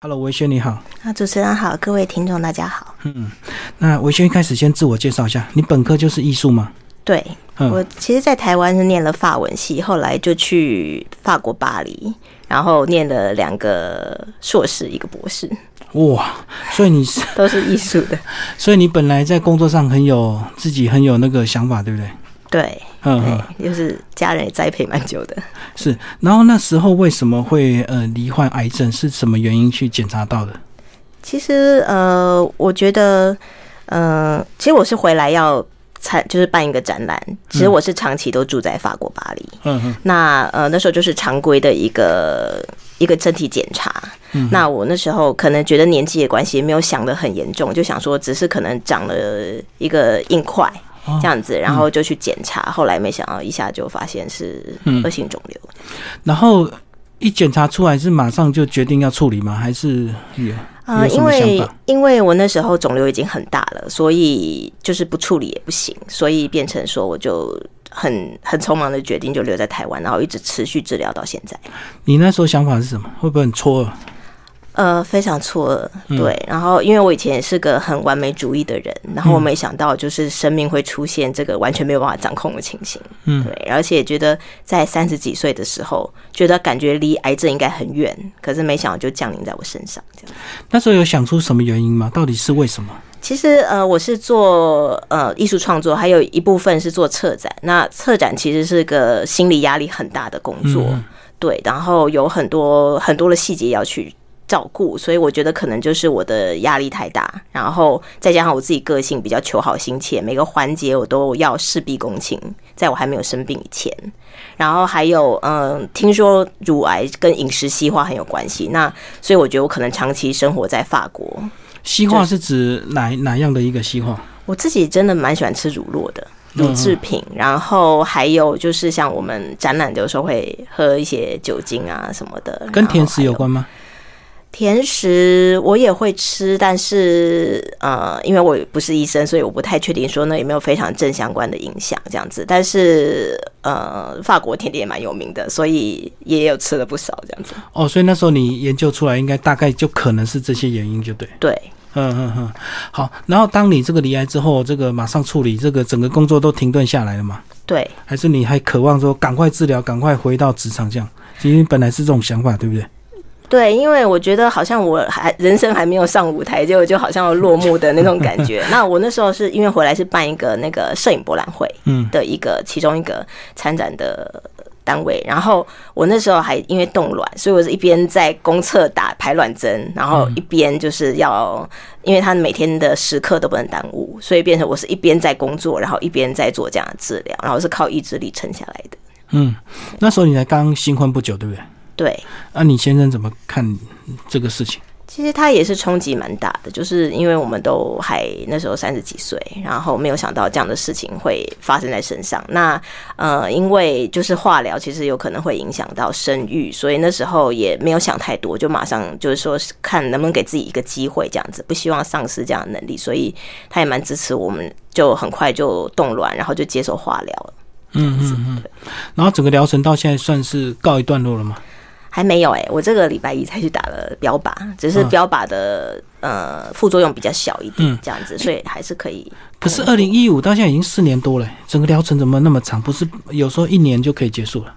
Hello，维轩你好。啊，主持人好，各位听众大家好。嗯，那维轩一开始先自我介绍一下，你本科就是艺术吗？对，嗯我其实，在台湾是念了法文系，后来就去法国巴黎，然后念了两个硕士，一个博士，哇，所以你是，都是艺术的。所以你本来在工作上很有自己很有那个想法，对不对？对，嗯嗯，对，就是家人也栽培蛮久的。是。然后那时候为什么会呃罹患癌症？是什么原因去检查到的？其实，呃，我觉得，呃，其实我是回来要参，就是办一个展览。其实我是长期都住在法国巴黎。嗯嗯那呃那时候就是常规的一个一个身体检查。嗯那我那时候可能觉得年纪的关系，没有想得很严重，就想说只是可能长了一个硬块哦这样子，然后就去检查，后来没想到一下就发现是嗯恶性肿瘤。然后一检查出来是马上就决定要处理吗？还是啊呃，因为？因为我那时候肿瘤已经很大了，所以就是不处理也不行，所以变成说我就很很匆忙的决定就留在台湾，然后一直持续治疗到现在。你那时候想法是什么？会不会很错愕？呃，非常错愕，嗯对。然后，因为我以前也是个很完美主义的人，然后我嗯没想到就是生命会出现这个完全没有办法掌控的情形，嗯对。而且也觉得在三十几岁的时候，觉得感觉离癌症应该很远，可是没想到就降临在我身上，这样。那时候有想出什么原因吗？到底是为什么？其实呃，我是做呃艺术创作，还有一部分是做策展。那策展其实是个心理压力很大的工作，嗯对，然后有很多很多的细节要去照顾，所以我觉得可能就是我的压力太大，然后再加上我自己个性比较求好心切，每个环节我都要事必躬亲，在我还没有生病以前。然后还有，嗯，听说乳癌跟饮食西化很有关系，那所以我觉得我可能长期生活在法国，西化是指哪哪样的一个西化？我自己真的蛮喜欢吃乳酪的。乳制品，然后还有就是像我们展览的时候会喝一些酒精啊什么的，跟甜食有关吗？甜食我也会吃，但是呃，因为我不是医生，所以我不太确定说那有没有非常正相关的影响这样子。但是呃，法国甜点也蛮有名的，所以也有吃了不少这样子。哦，所以那时候你研究出来，应该大概就可能是这些原因，就对。对，嗯嗯嗯，好。然后当你这个离癌之后，这个马上处理，这个整个工作都停顿下来了吗？对，还是你还渴望说赶快治疗，赶快回到职场这样？其实本来是这种想法，对不对？对，因为我觉得好像我还人生还没有上舞台，就就好像要落幕的那种感觉。那我那时候是因为回来是办一个那个摄影博览会嗯的一个其中一个参展的单位，然后我那时候还因为冻卵，所以我是一边在公厕打排卵针，然后一边就是要，因为他每天的时刻都不能耽误，所以变成我是一边在工作，然后一边在做这样的治疗，然后是靠意志力撑下来的。嗯，那时候你才刚新婚不久，对不对？对，那、你先生怎么看这个事情？其实他也是冲击蛮大的，就是因为我们都还那时候三十几岁，然后没有想到这样的事情会发生在身上。那呃，因为就是化疗其实有可能会影响到生育，所以那时候也没有想太多，就马上就是说是看能不能给自己一个机会，这样子不希望丧失这样的能力，所以他也蛮支持我们，就很快就动卵，然后就接受化疗了。嗯嗯嗯。然后整个疗程到现在算是告一段落了吗？还没有哎、我这个礼拜一才去打了标靶，只是嗯标靶的、呃副作用比较小一点嗯，这样子，所以还是可以。可是二零一五到现在已经四年多了，整个疗程怎么那么长？不是有时候一年就可以结束了？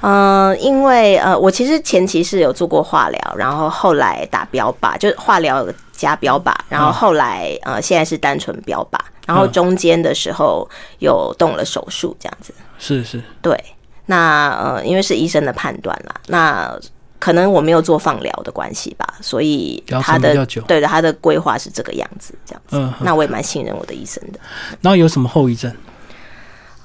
呃，因为呃，我其实前期是有做过化疗，然后后来打标靶，就是化疗加标靶，然后后来呃现在是单纯标靶，然后嗯中间的时候有动了手术这样子。是是，对，那呃，因为是医生的判断啦，那可能我没有做放疗的关系吧，所以他的对的，他的规划是这个样子，这样子。嗯。那我也蛮信任我的医生的。然后有什么后遗症？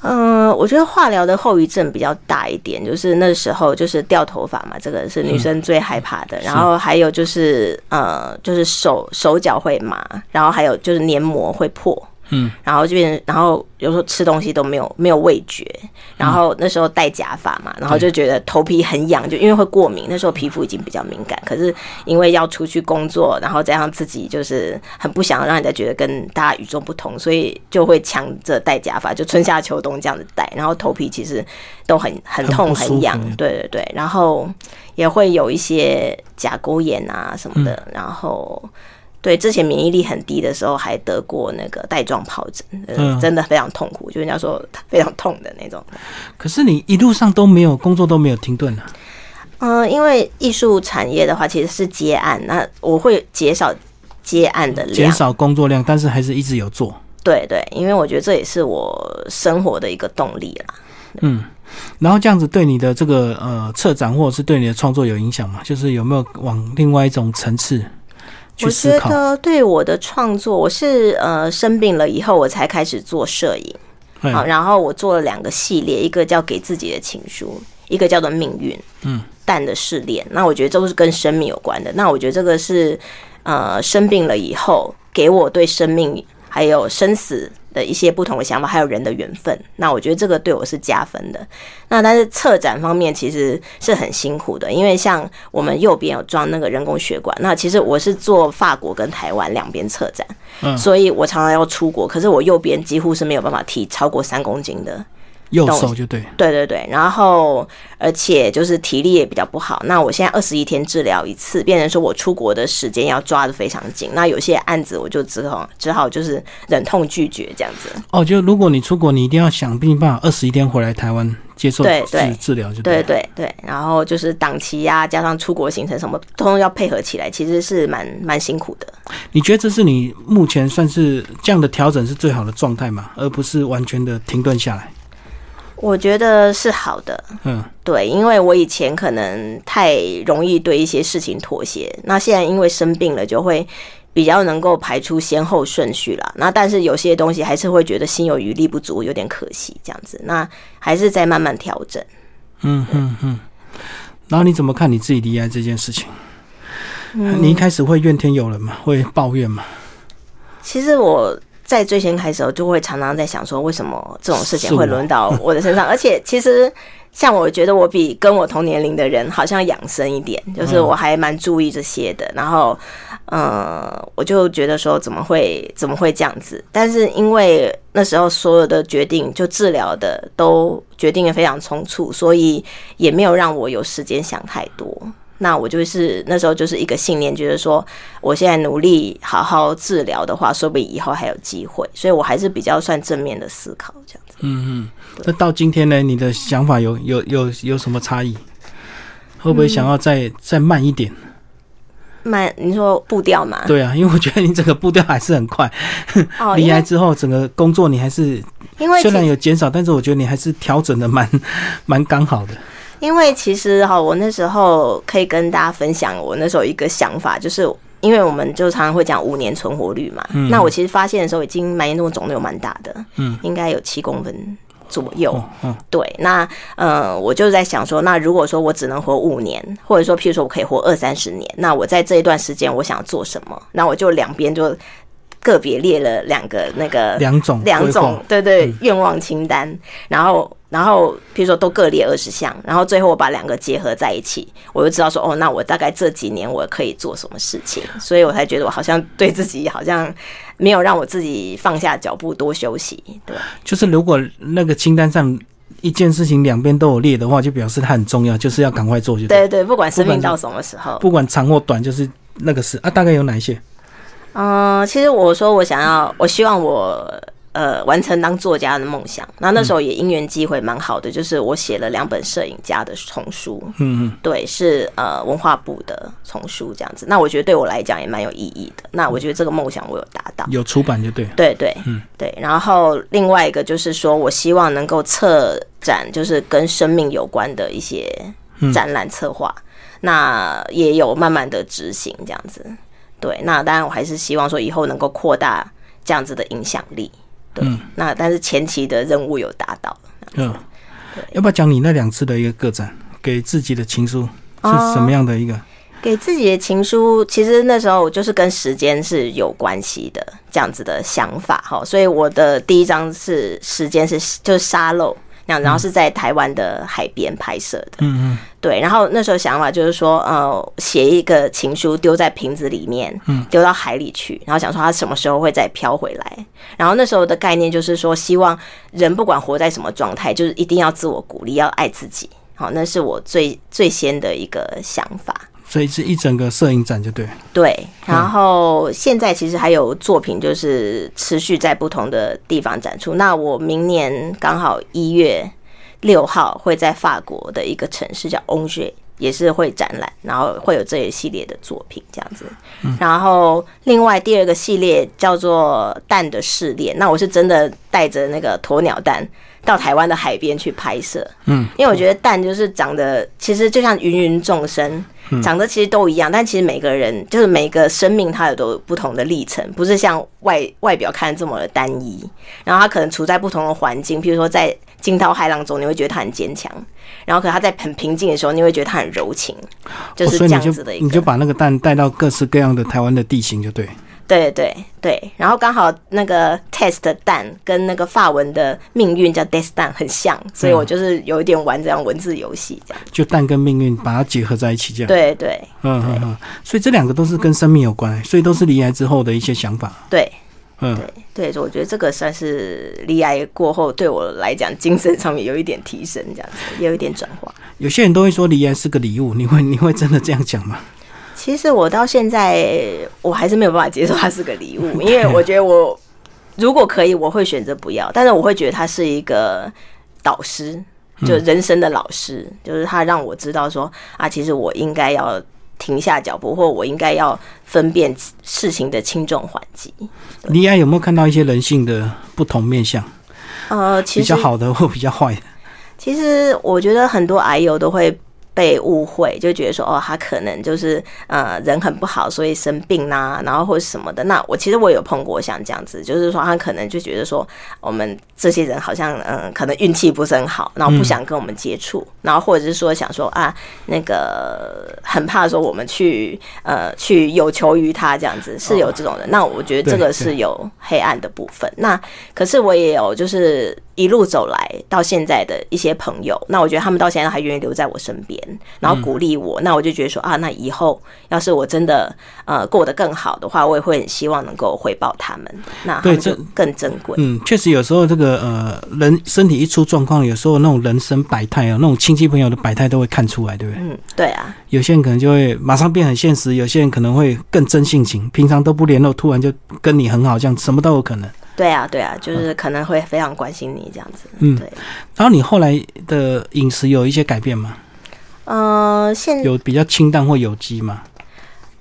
嗯、我觉得化疗的后遗症比较大一点，就是那时候就是掉头发嘛，这个是女生最害怕的。然后还有就是呃，就是手手脚会麻，然后还有就是黏膜会破，嗯，然后这边，然后有时候吃东西都没有没有味觉，然后那时候戴假发嘛，然后就觉得头皮很痒，就因为会过敏。那时候皮肤已经比较敏感，可是因为要出去工作，然后加上自己就是很不想让人家觉得跟大家与众不同，所以就会强着戴假发，就春夏秋冬这样子戴，然后头皮其实都很很痛很痒，对对对，然后也会有一些甲沟炎啊什么的，然后。对，之前免疫力很低的时候，还得过那个带状疱疹，嗯，真的非常痛苦，就人家说非常痛的那种。可是你一路上都没有工作都没有停顿啊？嗯，因为艺术产业的话，其实是接案，那我会减少接案的量，减少工作量，但是还是一直有做。对对，因为我觉得这也是我生活的一个动力啦。嗯，然后这样子对你的这个呃策展或者是对你的创作有影响吗？就是有没有往另外一种层次？我觉得对我的创作，我是呃生病了以后，我才开始做摄影。好，然后我做了两个系列，一个叫《给自己的情书》，一个叫做《命运》。嗯，淡的试炼。那我觉得都是跟生命有关的。那我觉得这个是呃生病了以后，给我对生命还有生死。的一些不同的想法，还有人的缘分，那我觉得这个对我是加分的。那但是策展方面其实是很辛苦的，因为像我们右边有装那个人工血管，那其实我是做法国跟台湾两边策展，嗯，所以我常常要出国，可是我右边几乎是没有办法提超过三公斤的。右手就对，对对对，然后而且就是体力也比较不好。那我现在二十一天治疗一次，变成说我出国的时间要抓的非常紧。那有些案子我就只好只好就是忍痛拒绝这样子。哦，就如果你出国，你一定要想尽办法二十一天回来台湾接受治治疗，就对对对。然后就是档期呀，加上出国行程什么，通通要配合起来，其实是蛮蛮辛苦的。你觉得这是你目前算是这样的调整是最好的状态吗？而不是完全的停顿下来？我觉得是好的，嗯，对，因为我以前可能太容易对一些事情妥协，那现在因为生病了，就会比较能够排出先后顺序了。那但是有些东西还是会觉得心有余力不足，有点可惜，这样子，那还是在慢慢调整。嗯嗯嗯。然后你怎么看你自己离癌这件事情？你一开始会怨天尤人吗？会抱怨吗？其实我。在最先开始，我就会常常在想说，为什么这种事情会轮到我的身上？而且，其实像我觉得，我比跟我同年龄的人好像养生一点，就是我还蛮注意这些的。然后，呃，我就觉得说，怎么会怎么会这样子？但是因为那时候所有的决定，就治疗的都决定的非常匆促，所以也没有让我有时间想太多。那我就是那时候就是一个信念，觉得说我现在努力好好治疗的话，说不定以后还有机会，所以我还是比较算正面的思考这样子。嗯嗯，那到今天呢，你的想法有有有有什么差异？会不会想要再再慢一点？慢？你说步调嘛？对啊，因为我觉得你整个步调还是很快。哦，离开之后，整个工作你还是因为虽然有减少，但是我觉得你还是调整的蛮蛮刚好的。因为其实哈，我那时候可以跟大家分享，我那时候一个想法，就是因为我们就常常会讲五年存活率嘛。嗯。那我其实发现的时候，已经蛮严重，肿瘤蛮大的。嗯。应该有七公分左右。嗯。对。那呃，我就在想说，那如果说我只能活五年，或者说譬如说我可以活二三十年，那我在这一段时间我想做什么？那我就两边就个别列了两个那个两种两种对对愿望清单，然后。然后，比如说都各列二十项，然后最后我把两个结合在一起，我就知道说，哦，那我大概这几年我可以做什么事情，所以我才觉得我好像对自己好像没有让我自己放下脚步多休息。对，就是如果那个清单上一件事情两边都有列的话，就表示它很重要，就是要赶快做。就对对，不管生命到什么时候，不管长或短，就是那个事啊。大概有哪一些？嗯，其实我说我想要，我希望我。呃，完成当作家的梦想。那那时候也因缘机会蛮好的，就是我写了两本摄影家的丛书。嗯嗯，对，是呃文化部的丛书这样子。那我觉得对我来讲也蛮有意义的。那我觉得这个梦想我有达到，有出版就对。对对，嗯对。然后另外一个就是说我希望能够策展，就是跟生命有关的一些展览策划。那也有慢慢的执行这样子。对，那当然我还是希望说以后能够扩大这样子的影响力。嗯，那但是前期的任务有达到。嗯，要不要讲你那两次的一个个展，给自己的情书是什么样的一个？给自己的情书，其实那时候就是跟时间是有关系的，这样子的想法哈。所以我的第一张是时间是就是沙漏，那样然后是在台湾的海边拍摄的。嗯嗯，对，然后那时候想法就是说，呃，写一个情书丢在瓶子里面，嗯丢到海里去，然后想说它什么时候会再飘回来。然后那时候的概念就是说，希望人不管活在什么状态，就是一定要自我鼓励，要爱自己。好，那是我最最先的一个想法。所以是一整个摄影展就对。对，然后现在其实还有作品，就是持续在不同的地方展出。那我明年刚好一月六号会在法国的一个城市叫 Angers，也是会展览，然后会有这一系列的作品这样子。然后另外第二个系列叫做蛋的试炼，那我是真的带着那个鸵鸟蛋到台湾的海边去拍摄。嗯，因为我觉得蛋就是长得其实就像芸芸众生。长得其实都一样，但其实每个人就是每个生命，它有都有不同的历程，不是像外外表看这么的单一。然后他可能处在不同的环境，比如说在惊涛骇浪中，你会觉得他很坚强；然后可能他在很平静的时候，你会觉得他很柔情，就是这样子的一个。你就把那个蛋带到各式各样的台湾的地形就对。对对对，然后刚好那个 test 蛋跟那个法文的命运叫 death 卵很像，所以我就是有一点玩这样文字游戏这样。就蛋跟命运把它结合在一起，这样。对对嗯嗯嗯。所以这两个都是跟生命有关，所以都是离癌之后的一些想法。对嗯，对，所以我觉得这个算是离癌过后对我来讲精神上面有一点提升，这样子也有一点转化。有些人都会说离癌是个礼物，你会你会真的这样讲吗？其实我到现在我还是没有办法接受它是个礼物，因为我觉得我如果可以，我会选择不要，但是我会觉得它是一个导师，就人生的老师，就是他让我知道说啊，其实我应该要停下脚步，或我应该要分辨事情的轻重缓急。离癌有没有看到一些人性的不同面相？呃，其比较好的或比较坏的？其实我觉得很多癌友都会被误会，就觉得说哦，他可能就是呃人很不好，所以生病啦、然后或者什么的。那我其实我有碰过像这样子，就是说他可能就觉得说我们这些人好像嗯、可能运气不是很好，然后不想跟我们接触，然后或者是说想说啊那个很怕说我们去呃去有求于他这样子，是有这种人。那我觉得这个是有黑暗的部分。那可是我也有就是一路走来到现在的一些朋友，那我觉得他们到现在还愿意留在我身边，然后鼓励我。那我就觉得说啊，那以后要是我真的呃过得更好的话，我也会很希望能够回报他们，那对这更珍贵。嗯，确实有时候这个呃人身体一出状况，有时候那种人生百态啊，那种亲戚朋友的百态都会看出来，对不对？嗯，对啊，有些人可能就会马上变很现实，有些人可能会更真性情，平常都不联络，突然就跟你很好，这样什么都有可能。对啊，对啊，就是可能会非常关心你这样子。嗯对，然后你后来的饮食有一些改变吗？呃，现有比较清淡或有机吗？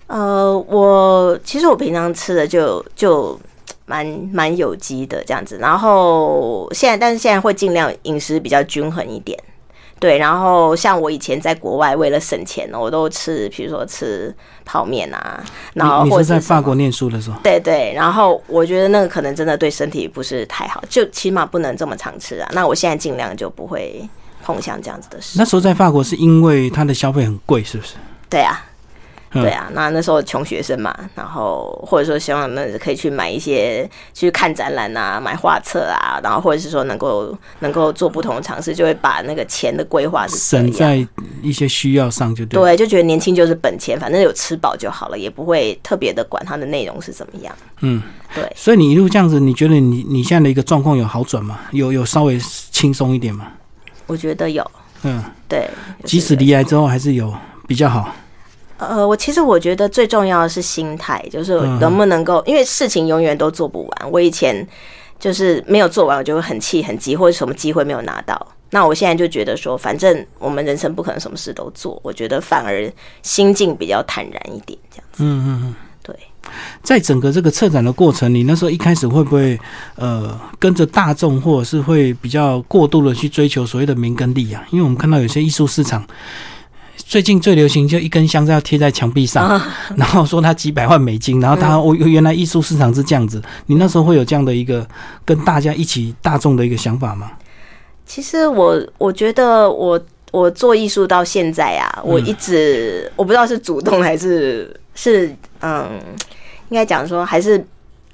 呃，我其实我平常吃的就就蛮蛮有机的这样子，然后现在但是现在会尽量饮食比较均衡一点。对，然后像我以前在国外为了省钱呢，我都吃，比如说吃泡面啊，然后或者在法国念书的时候，对对，然后我觉得那个可能真的对身体不是太好，就起码不能这么常吃啊。那我现在尽量就不会碰像这样子的事那。时候在法国是因为它的消费很贵，是不是？对啊，嗯对啊，那那时候穷学生嘛，然后或者说希望那可以去买一些去看展览啊，买画册啊，然后或者是说能够能够做不同的尝试，就会把那个钱的规划是。省在一些需要上就对。对，就觉得年轻就是本钱，反正有吃饱就好了，也不会特别的管它的内容是怎么样。嗯，对。所以你一路这样子，你觉得你你现在的一个状况有好转吗？有有稍微轻松一点吗？我觉得有，嗯，对，即使离癌之后还是有比较好。呃，我其实我觉得最重要的是心态，就是嗯能不能够，因为事情永远都做不完。我以前就是没有做完，我就会很气很急，或者什么机会没有拿到。那我现在就觉得说，反正我们人生不可能什么事都做，我觉得反而心境比较坦然一点，这样子。嗯嗯嗯。对，在整个这个策展的过程，你那时候一开始会不会呃跟着大众，或者是会比较过度的去追求所谓的名跟利啊？因为我们看到有些艺术市场。最近最流行就一根香要贴在墙壁上，啊然后说它几百万美金，然后嗯它哦原来艺术市场是这样子。你那时候会有这样的一个跟大家一起大众的一个想法吗？其实我我觉得我我做艺术到现在啊，我一直我不知道是主动还是是嗯，应该讲说还是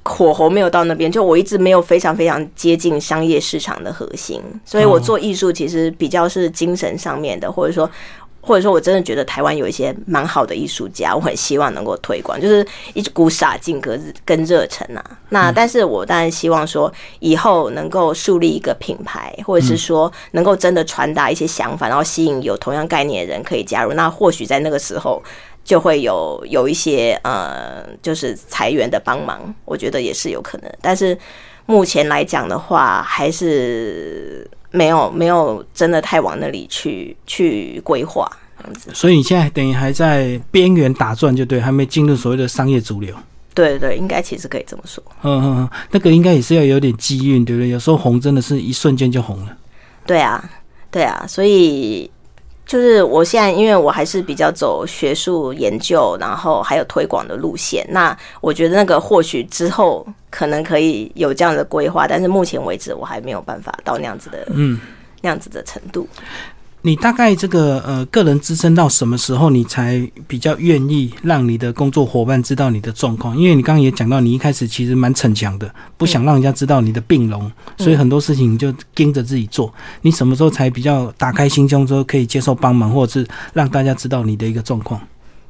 火候没有到那边，就我一直没有非常非常接近商业市场的核心，所以我做艺术其实比较是精神上面的，或者说。或者说，我真的觉得台湾有一些蛮好的艺术家，我很希望能够推广，就是一股洒劲跟跟热忱啊。那但是我当然希望说，以后能够树立一个品牌，或者是说能够真的传达一些想法，然后吸引有同样概念的人可以加入。那或许在那个时候就会有有一些呃，就是裁员的帮忙，我觉得也是有可能。但是目前来讲的话，还是。没有没有，真的太往那里去去规划这样子。所以你现在等于还在边缘打转，就对，还没进入所谓的商业主流。对对，应该其实可以这么说。嗯嗯嗯，那个应该也是要有点机运，对不对？有时候红真的是一瞬间就红了。对啊，对啊，所以。就是我现在，因为我还是比较走学术研究，然后还有推广的路线。那我觉得那个或许之后可能可以有这样的规划，但是目前为止我还没有办法到那样子的，嗯，那样子的程度。你大概这个呃个人支撑到什么时候，你才比较愿意让你的工作伙伴知道你的状况？因为你刚刚也讲到，你一开始其实蛮逞强的，不想让人家知道你的病容，所以很多事情你就盯着自己做。你什么时候才比较打开心胸，之后可以接受帮忙，或者是让大家知道你的一个状况？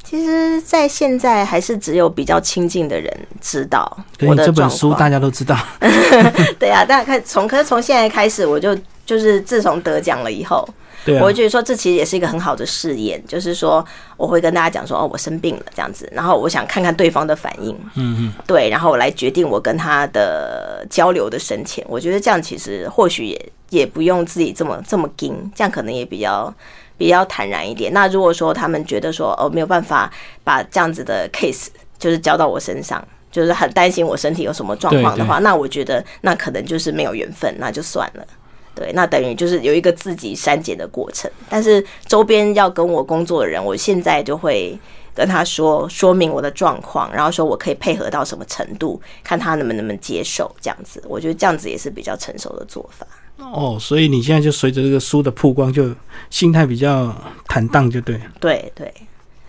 其实，在现在还是只有比较亲近的人知道我的这本书，大家都知道。对啊，大家看从可是从现在开始，我就就是自从得奖了以后。我会觉得说，这其实也是一个很好的试验，就是说，我会跟大家讲说，哦，我生病了这样子，然后我想看看对方的反应，嗯嗯，对，然后我来决定我跟他的交流的深浅。我觉得这样其实或许也也不用自己这么这么惊，这样可能也比较比较坦然一点。那如果说他们觉得说，哦，没有办法把这样子的 case 就是交到我身上，就是很担心我身体有什么状况的话，那我觉得那可能就是没有缘分，那就算了。对，那等于就是有一个自己删减的过程，但是周边要跟我工作的人，我现在就会跟他说说明我的状况，然后说我可以配合到什么程度，看他能不能接受这样子。我觉得这样子也是比较成熟的做法。哦，所以你现在就随着这个书的曝光，就心态比较坦荡，就对。对对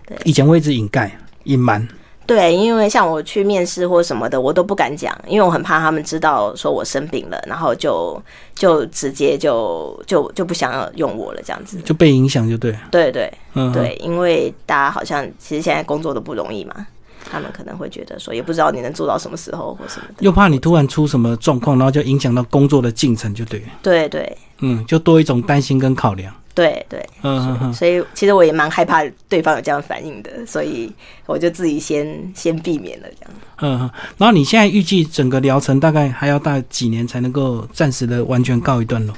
对，以前会一直掩盖、隐瞒。对，因为像我去面试或什么的，我都不敢讲，因为我很怕他们知道说我生病了，然后就就直接就就就不想要用我了，这样子就被影响，就对。对对，嗯，对，因为大家好像其实现在工作都不容易嘛，他们可能会觉得说，也不知道你能做到什么时候或什么的，又怕你突然出什么状况，然后就影响到工作的进程，就对。对对，嗯，就多一种担心跟考量。对对，嗯嗯所以其实我也蛮害怕对方有这样反应的，所以我就自己先先避免了这样。嗯嗯，然后你现在预计整个疗程大概还要大几年才能够暂时的完全告一段落？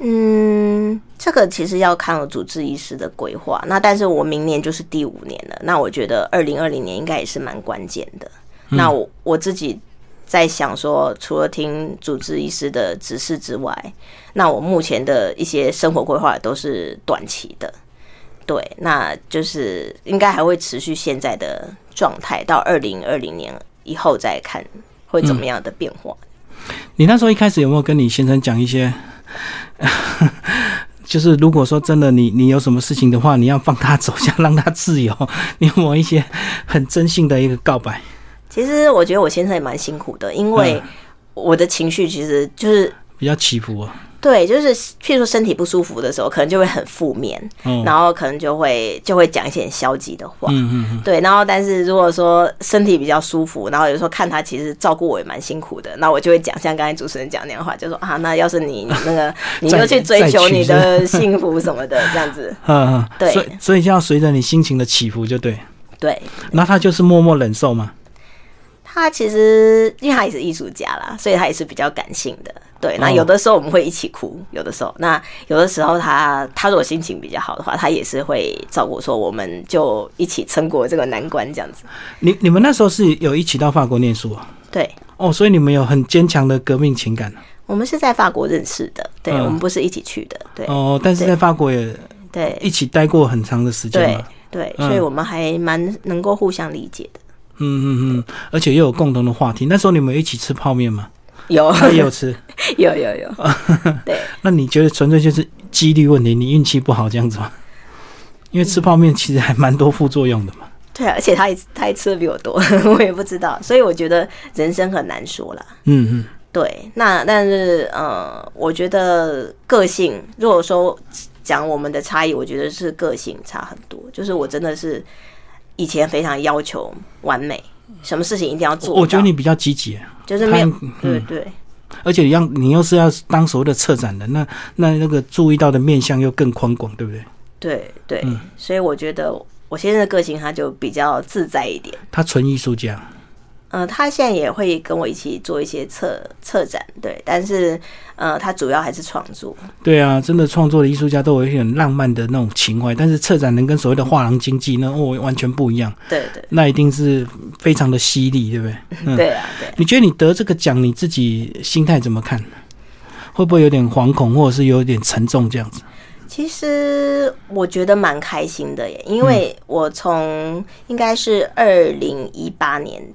嗯，这个其实要看我主治医师的规划。那但是我明年就是第五年了，那我觉得二零二零年应该也是蛮关键的。那我我自己。在想说，除了听主治医师的指示之外，那我目前的一些生活规划都是短期的，对，那就是应该还会持续现在的状态，到二零二零年以后再看会怎么样的变化。你那时候一开始有没有跟你先生讲一些，就是如果说真的你你有什么事情的话，你要放他走，想让他自由，你有有一些很真性的一个告白？其实我觉得我先生也蛮辛苦的，因为我的情绪其实就是比较起伏啊。对，就是譬如说身体不舒服的时候，可能就会很负面，然后可能就会就会讲一些很消极的话。嗯嗯嗯。对，然后但是如果说身体比较舒服，然后有时候看他其实照顾我也蛮辛苦的，那我就会讲像刚才主持人讲那样的话，就说啊，那要是你那个 你就去追求你的幸福什么的这样子。嗯嗯。对。所以所以就要随着你心情的起伏就对。对。那他就是默默忍受吗？他其实，因为他也是艺术家啦，所以他也是比较感性的。对，那有的时候我们会一起哭，有的时候，那有的时候他他如果心情比较好的话，他也是会照顾说，我们就一起撑过这个难关这样子。你你们那时候是有一起到法国念书啊？对。哦，所以你们有很坚强的革命情感。我们是在法国认识的，对，我们不是一起去的，对。哦，但是在法国也对一起待过很长的时间对，所以我们还蛮能够互相理解的。嗯嗯嗯，而且又有共同的话题。那时候你们一起吃泡面吗？有他也有吃。有 有有，对。那你觉得纯粹就是几率问题，你运气不好这样子吗？因为吃泡面其实还蛮多副作用的嘛。对啊，而且他也他也吃的比我多，我也不知道，所以我觉得人生很难说了。嗯嗯，对。那但是呃，我觉得个性，如果说讲我们的差异，我觉得是个性差很多。就是我真的是以前非常要求完美，什么事情一定要做。我觉得你比较积极，就是没有对对。而且让你又是要当所谓的策展人，那那那个注意到的面向又更宽广，对不对？对对，所以我觉得我现在的个性他就比较自在一点。他纯艺术家。呃，他现在也会跟我一起做一些策策展，对，但是呃，他主要还是创作。对啊，真的创作的艺术家都有一点浪漫的那种情怀，但是策展人跟所谓的画廊经济那哦完全不一样。对对，那一定是非常的犀利，对不对？对啊，对。你觉得你得这个奖，你自己心态怎么看？会不会有点惶恐，或者是有点沉重这样子？其实我觉得蛮开心的耶，因为我从应该是二零一八年底。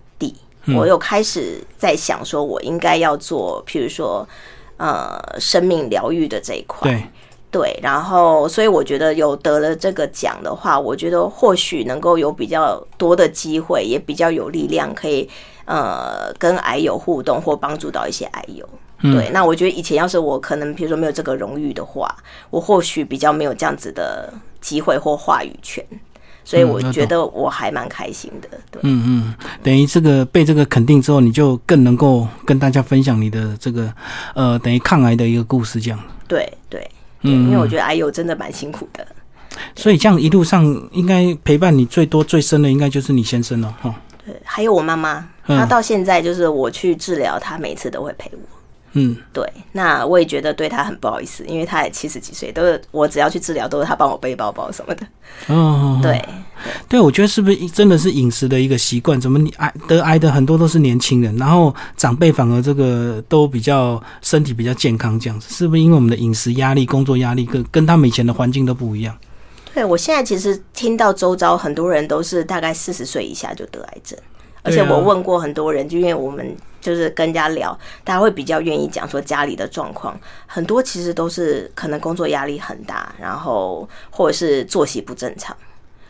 我又开始在想，说我应该要做，譬如说，呃，生命疗愈的这一块，对，对，然后，所以我觉得有得了这个奖的话，我觉得或许能够有比较多的机会，也比较有力量，可以呃跟癌友互动或帮助到一些癌友。对，那我觉得以前要是我可能，比如说没有这个荣誉的话，我或许比较没有这样子的机会或话语权。所以我觉得我还蛮开心的，对，嗯嗯，等于这个被这个肯定之后，你就更能够跟大家分享你的这个呃，等于抗癌的一个故事，这样。对对，嗯，因为我觉得癌友真的蛮辛苦的。所以这样一路上，应该陪伴你最多最深的，应该就是你先生了，哈。对，还有我妈妈，她到现在就是我去治疗，她每次都会陪我。嗯，对，那我也觉得对他很不好意思，因为他也七十几岁，都是我只要去治疗，都是他帮我背包包什么的。哦，对，对，我觉得是不是真的是饮食的一个习惯？怎么你癌得癌的很多都是年轻人，然后长辈反而这个都比较身体比较健康，这样子是不是因为我们的饮食压力、工作压力跟跟他们以前的环境都不一样？对，我现在其实听到周遭很多人都是大概四十岁以下就得癌症。而且我问过很多人，就因为我们就是跟人家聊，大家会比较愿意讲说家里的状况，很多其实都是可能工作压力很大，然后或者是作息不正常，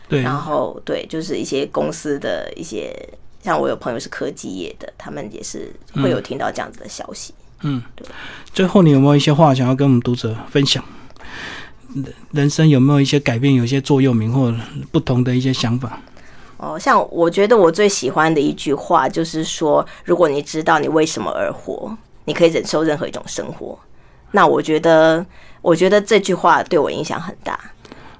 对，然后对，就是一些公司的一些，像我有朋友是科技业的，他们也是会有听到这样子的消息。嗯，对。最后，你有没有一些话想要跟我们读者分享？人生有没有一些改变，有一些座右铭或不同的一些想法？哦，像我觉得我最喜欢的一句话就是说，如果你知道你为什么而活，你可以忍受任何一种生活。那我觉得，我觉得这句话对我影响很大。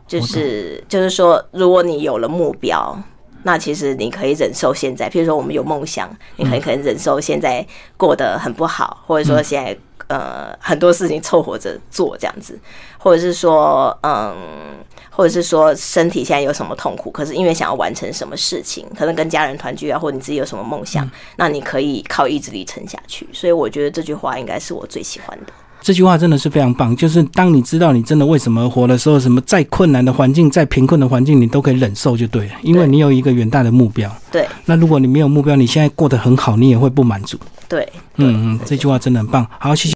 就是就是说，如果你有了目标，那其实你可以忍受现在。譬如说，我们有梦想，你很可能忍受现在过得很不好，或者说现在呃很多事情凑合着做这样子，或者是说嗯。或者是说身体现在有什么痛苦，可是因为想要完成什么事情，可能跟家人团聚啊，或者你自己有什么梦想，那你可以靠意志力撑下去。所以我觉得这句话应该是我最喜欢的。这句话真的是非常棒，就是当你知道你真的为什么活的时候，什么再困难的环境、再贫困的环境，你都可以忍受就对了，因为你有一个远大的目标。对。那如果你没有目标，你现在过得很好，你也会不满足。对。嗯嗯，这句话真的很棒。好，谢谢。